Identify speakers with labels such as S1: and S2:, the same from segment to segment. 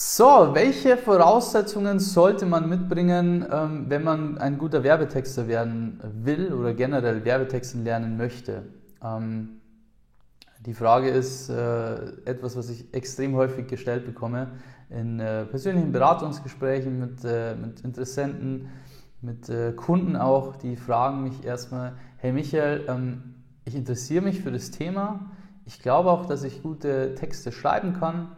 S1: So, welche Voraussetzungen sollte man mitbringen, ähm, wenn man ein guter Werbetexter werden will oder generell Werbetexten lernen möchte? Ähm, die Frage ist äh, etwas, was ich extrem häufig gestellt bekomme in äh, persönlichen Beratungsgesprächen mit, äh, mit Interessenten, mit Kunden auch. Die fragen mich erstmal, hey Michael, ähm, ich interessiere mich für das Thema. Ich glaube auch, dass ich gute Texte schreiben kann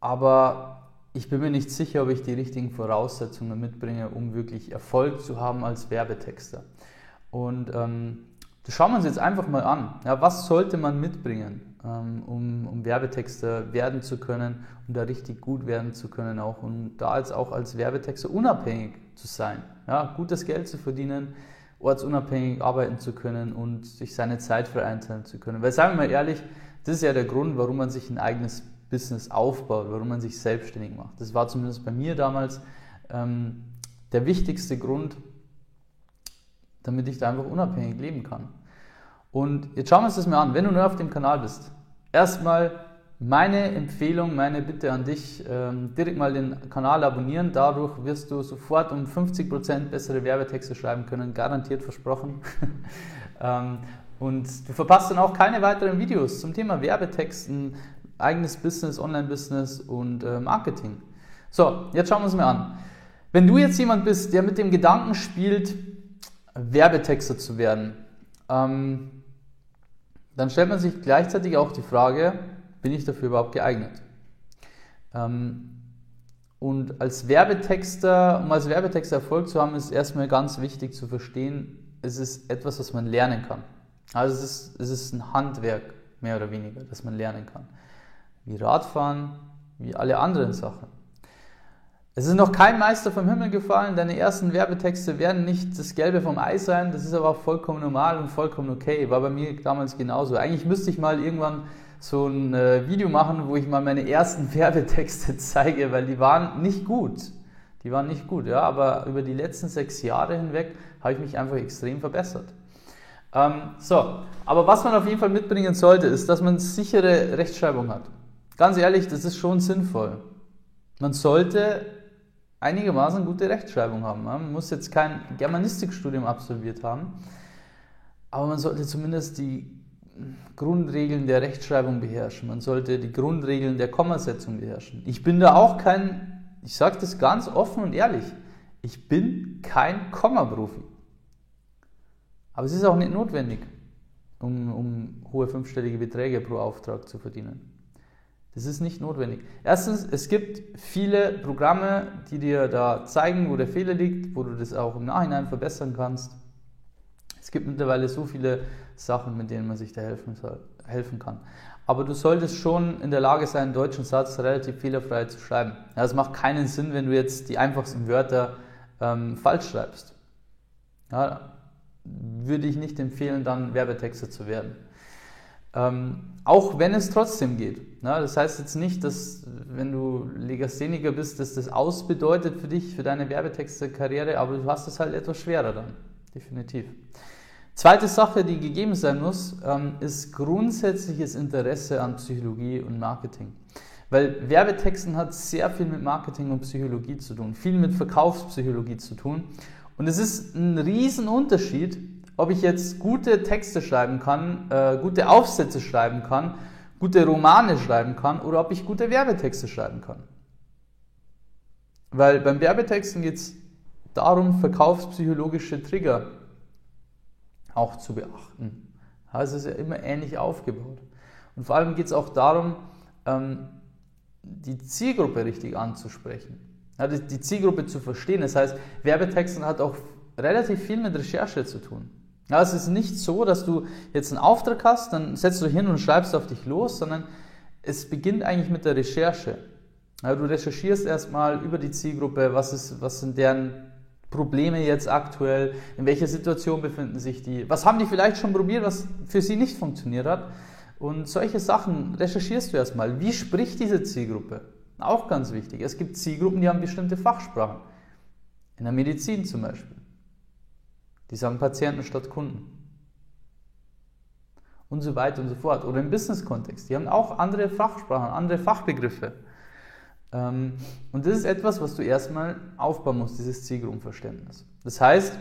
S1: aber ich bin mir nicht sicher, ob ich die richtigen Voraussetzungen mitbringe, um wirklich Erfolg zu haben als Werbetexter. Und ähm, das schauen wir uns jetzt einfach mal an. Ja, was sollte man mitbringen, ähm, um, um Werbetexter werden zu können, um da richtig gut werden zu können, auch um da jetzt auch als Werbetexter unabhängig zu sein, ja, gutes Geld zu verdienen, ortsunabhängig arbeiten zu können und sich seine Zeit frei einteilen zu können. Weil sagen wir mal ehrlich, das ist ja der Grund, warum man sich ein eigenes Business aufbaut, warum man sich selbstständig macht. Das war zumindest bei mir damals ähm, der wichtigste Grund, damit ich da einfach unabhängig leben kann. Und jetzt schauen wir uns das mal an, wenn du neu auf dem Kanal bist. Erstmal meine Empfehlung, meine Bitte an dich, ähm, direkt mal den Kanal abonnieren. Dadurch wirst du sofort um 50% bessere Werbetexte schreiben können, garantiert versprochen. ähm, und du verpasst dann auch keine weiteren Videos zum Thema Werbetexten, eigenes Business, Online-Business und äh, Marketing. So, jetzt schauen wir uns mal an. Wenn du jetzt jemand bist, der mit dem Gedanken spielt, Werbetexter zu werden, ähm, dann stellt man sich gleichzeitig auch die Frage, bin ich dafür überhaupt geeignet? Ähm, und als Werbetexter, um als Werbetexter Erfolg zu haben, ist erstmal ganz wichtig zu verstehen, es ist etwas, was man lernen kann. Also es ist, es ist ein Handwerk, mehr oder weniger, das man lernen kann wie Radfahren, wie alle anderen Sachen. Es ist noch kein Meister vom Himmel gefallen, deine ersten Werbetexte werden nicht das Gelbe vom Ei sein, das ist aber auch vollkommen normal und vollkommen okay. War bei mir damals genauso. Eigentlich müsste ich mal irgendwann so ein äh, Video machen, wo ich mal meine ersten Werbetexte zeige, weil die waren nicht gut. Die waren nicht gut, ja, aber über die letzten sechs Jahre hinweg habe ich mich einfach extrem verbessert. Ähm, so, aber was man auf jeden Fall mitbringen sollte, ist, dass man sichere Rechtschreibung hat. Ganz ehrlich, das ist schon sinnvoll. Man sollte einigermaßen gute Rechtschreibung haben. Man muss jetzt kein Germanistikstudium absolviert haben, aber man sollte zumindest die Grundregeln der Rechtschreibung beherrschen. Man sollte die Grundregeln der Kommasetzung beherrschen. Ich bin da auch kein, ich sage das ganz offen und ehrlich, ich bin kein Kommaprofi. Aber es ist auch nicht notwendig, um, um hohe fünfstellige Beträge pro Auftrag zu verdienen. Das ist nicht notwendig. Erstens, es gibt viele Programme, die dir da zeigen, wo der Fehler liegt, wo du das auch im Nachhinein verbessern kannst. Es gibt mittlerweile so viele Sachen, mit denen man sich da helfen, soll, helfen kann. Aber du solltest schon in der Lage sein, einen deutschen Satz relativ fehlerfrei zu schreiben. Ja, es macht keinen Sinn, wenn du jetzt die einfachsten Wörter ähm, falsch schreibst. Ja, würde ich nicht empfehlen, dann Werbetexter zu werden. Ähm, auch wenn es trotzdem geht. Ne? Das heißt jetzt nicht, dass wenn du Legastheniker bist, dass das ausbedeutet für dich, für deine Werbetexte-Karriere, aber du hast es halt etwas schwerer dann. Definitiv. Zweite Sache, die gegeben sein muss, ähm, ist grundsätzliches Interesse an Psychologie und Marketing. Weil Werbetexten hat sehr viel mit Marketing und Psychologie zu tun, viel mit Verkaufspsychologie zu tun. Und es ist ein Riesenunterschied, ob ich jetzt gute Texte schreiben kann, äh, gute Aufsätze schreiben kann, gute Romane schreiben kann oder ob ich gute Werbetexte schreiben kann. Weil beim Werbetexten geht es darum, verkaufspsychologische Trigger auch zu beachten. Also es ist ja immer ähnlich aufgebaut. Und vor allem geht es auch darum, ähm, die Zielgruppe richtig anzusprechen. Ja, die Zielgruppe zu verstehen. Das heißt, Werbetexten hat auch relativ viel mit Recherche zu tun. Ja, es ist nicht so, dass du jetzt einen Auftrag hast, dann setzt du hin und schreibst auf dich los, sondern es beginnt eigentlich mit der Recherche. Ja, du recherchierst erstmal über die Zielgruppe, was, ist, was sind deren Probleme jetzt aktuell, in welcher Situation befinden sich die, was haben die vielleicht schon probiert, was für sie nicht funktioniert hat. Und solche Sachen recherchierst du erstmal. Wie spricht diese Zielgruppe? Auch ganz wichtig. Es gibt Zielgruppen, die haben bestimmte Fachsprachen. In der Medizin zum Beispiel. Die sagen Patienten statt Kunden. Und so weiter und so fort. Oder im Business-Kontext. Die haben auch andere Fachsprachen, andere Fachbegriffe. Ähm, und das ist etwas, was du erstmal aufbauen musst, dieses Zielgruppenverständnis. Das heißt,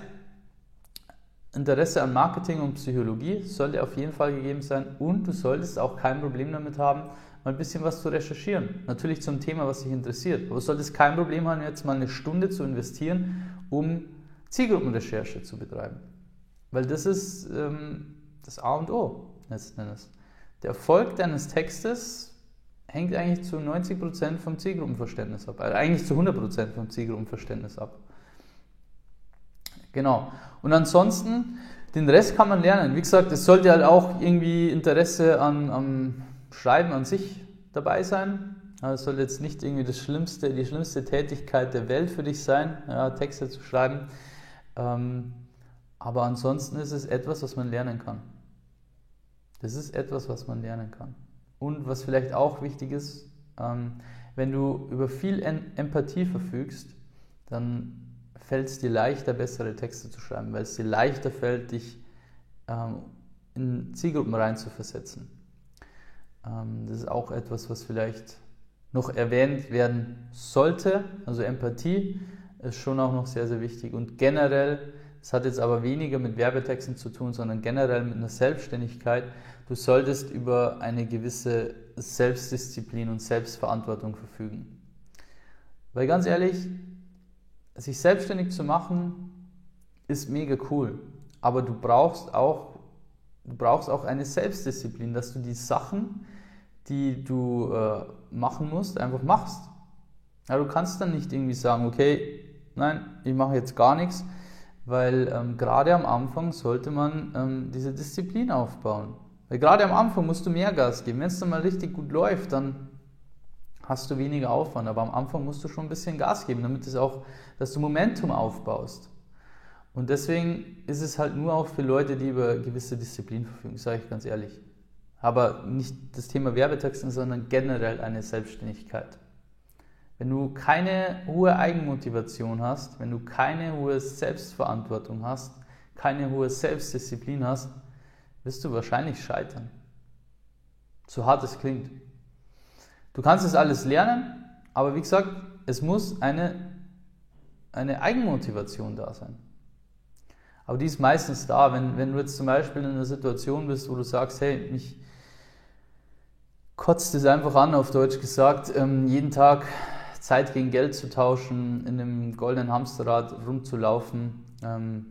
S1: Interesse an Marketing und Psychologie sollte auf jeden Fall gegeben sein und du solltest auch kein Problem damit haben, mal ein bisschen was zu recherchieren. Natürlich zum Thema, was dich interessiert. Aber du solltest kein Problem haben, jetzt mal eine Stunde zu investieren, um Zielgruppenrecherche zu betreiben. Weil das ist ähm, das A und O letzten Endes. Der Erfolg deines Textes hängt eigentlich zu 90% vom Zielgruppenverständnis ab. Also eigentlich zu 100% vom Zielgruppenverständnis ab. Genau. Und ansonsten, den Rest kann man lernen. Wie gesagt, es sollte halt auch irgendwie Interesse an, am Schreiben an sich dabei sein. Es soll jetzt nicht irgendwie das schlimmste, die schlimmste Tätigkeit der Welt für dich sein, ja, Texte zu schreiben. Ähm, aber ansonsten ist es etwas, was man lernen kann. Das ist etwas, was man lernen kann. Und was vielleicht auch wichtig ist, ähm, wenn du über viel Empathie verfügst, dann fällt es dir leichter, bessere Texte zu schreiben, weil es dir leichter fällt, dich ähm, in Zielgruppen reinzuversetzen. Das ist auch etwas, was vielleicht noch erwähnt werden sollte. Also Empathie ist schon auch noch sehr, sehr wichtig. Und generell, das hat jetzt aber weniger mit Werbetexten zu tun, sondern generell mit einer Selbstständigkeit. Du solltest über eine gewisse Selbstdisziplin und Selbstverantwortung verfügen. Weil ganz ehrlich, sich selbstständig zu machen, ist mega cool. Aber du brauchst auch, du brauchst auch eine Selbstdisziplin, dass du die Sachen, die du äh, machen musst, einfach machst. Ja, du kannst dann nicht irgendwie sagen, okay, nein, ich mache jetzt gar nichts, weil ähm, gerade am Anfang sollte man ähm, diese Disziplin aufbauen. Weil gerade am Anfang musst du mehr Gas geben. Wenn es dann mal richtig gut läuft, dann hast du weniger Aufwand. Aber am Anfang musst du schon ein bisschen Gas geben, damit es auch, dass du Momentum aufbaust. Und deswegen ist es halt nur auch für Leute, die über gewisse Disziplin verfügen, sage ich ganz ehrlich. Aber nicht das Thema Werbetexten, sondern generell eine Selbstständigkeit. Wenn du keine hohe Eigenmotivation hast, wenn du keine hohe Selbstverantwortung hast, keine hohe Selbstdisziplin hast, wirst du wahrscheinlich scheitern. So hart es klingt. Du kannst es alles lernen, aber wie gesagt, es muss eine, eine Eigenmotivation da sein. Aber die ist meistens da, wenn, wenn du jetzt zum Beispiel in einer Situation bist, wo du sagst, hey, mich kotzt es einfach an, auf Deutsch gesagt, ähm, jeden Tag Zeit gegen Geld zu tauschen, in einem goldenen Hamsterrad rumzulaufen. Ähm,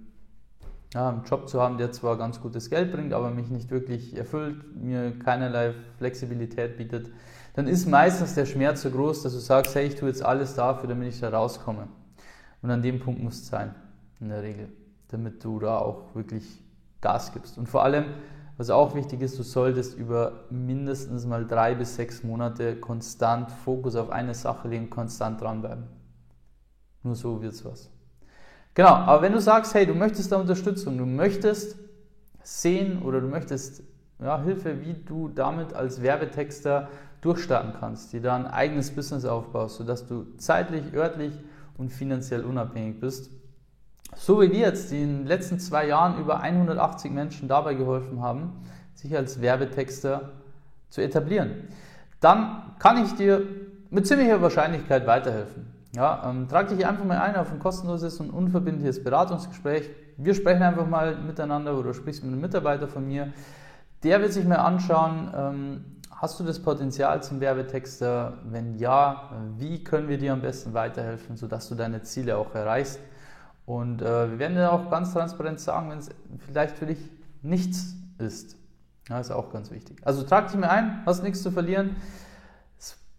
S1: ja, einen Job zu haben, der zwar ganz gutes Geld bringt, aber mich nicht wirklich erfüllt, mir keinerlei Flexibilität bietet, dann ist meistens der Schmerz so groß, dass du sagst, hey, ich tue jetzt alles dafür, damit ich da rauskomme. Und an dem Punkt muss es sein, in der Regel, damit du da auch wirklich Gas gibst. Und vor allem, was auch wichtig ist, du solltest über mindestens mal drei bis sechs Monate konstant Fokus auf eine Sache legen, konstant dranbleiben. Nur so wird es was. Genau, aber wenn du sagst, hey, du möchtest da Unterstützung, du möchtest sehen oder du möchtest ja, Hilfe, wie du damit als Werbetexter durchstarten kannst, dir da ein eigenes Business aufbaust, sodass du zeitlich, örtlich und finanziell unabhängig bist. So wie wir jetzt, die in den letzten zwei Jahren über 180 Menschen dabei geholfen haben, sich als Werbetexter zu etablieren, dann kann ich dir mit ziemlicher Wahrscheinlichkeit weiterhelfen. Ja, ähm, trag dich einfach mal ein auf ein kostenloses und unverbindliches Beratungsgespräch. Wir sprechen einfach mal miteinander oder sprichst mit einem Mitarbeiter von mir. Der wird sich mal anschauen, ähm, hast du das Potenzial zum Werbetexter? Wenn ja, wie können wir dir am besten weiterhelfen, sodass du deine Ziele auch erreichst? Und äh, wir werden dir auch ganz transparent sagen, wenn es vielleicht für dich nichts ist. Ja, ist auch ganz wichtig. Also trag dich mal ein, hast nichts zu verlieren.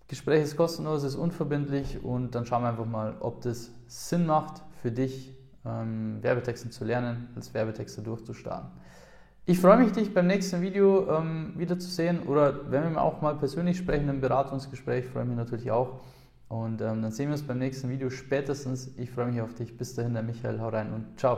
S1: Gespräch ist kostenlos, ist unverbindlich und dann schauen wir einfach mal, ob das Sinn macht für dich, ähm, Werbetexten zu lernen, als Werbetexter durchzustarten. Ich freue mich, dich beim nächsten Video ähm, wiederzusehen oder wenn wir auch mal persönlich sprechen im Beratungsgespräch, freue ich mich natürlich auch. Und ähm, dann sehen wir uns beim nächsten Video spätestens. Ich freue mich auf dich. Bis dahin, der Michael. Hau rein und ciao.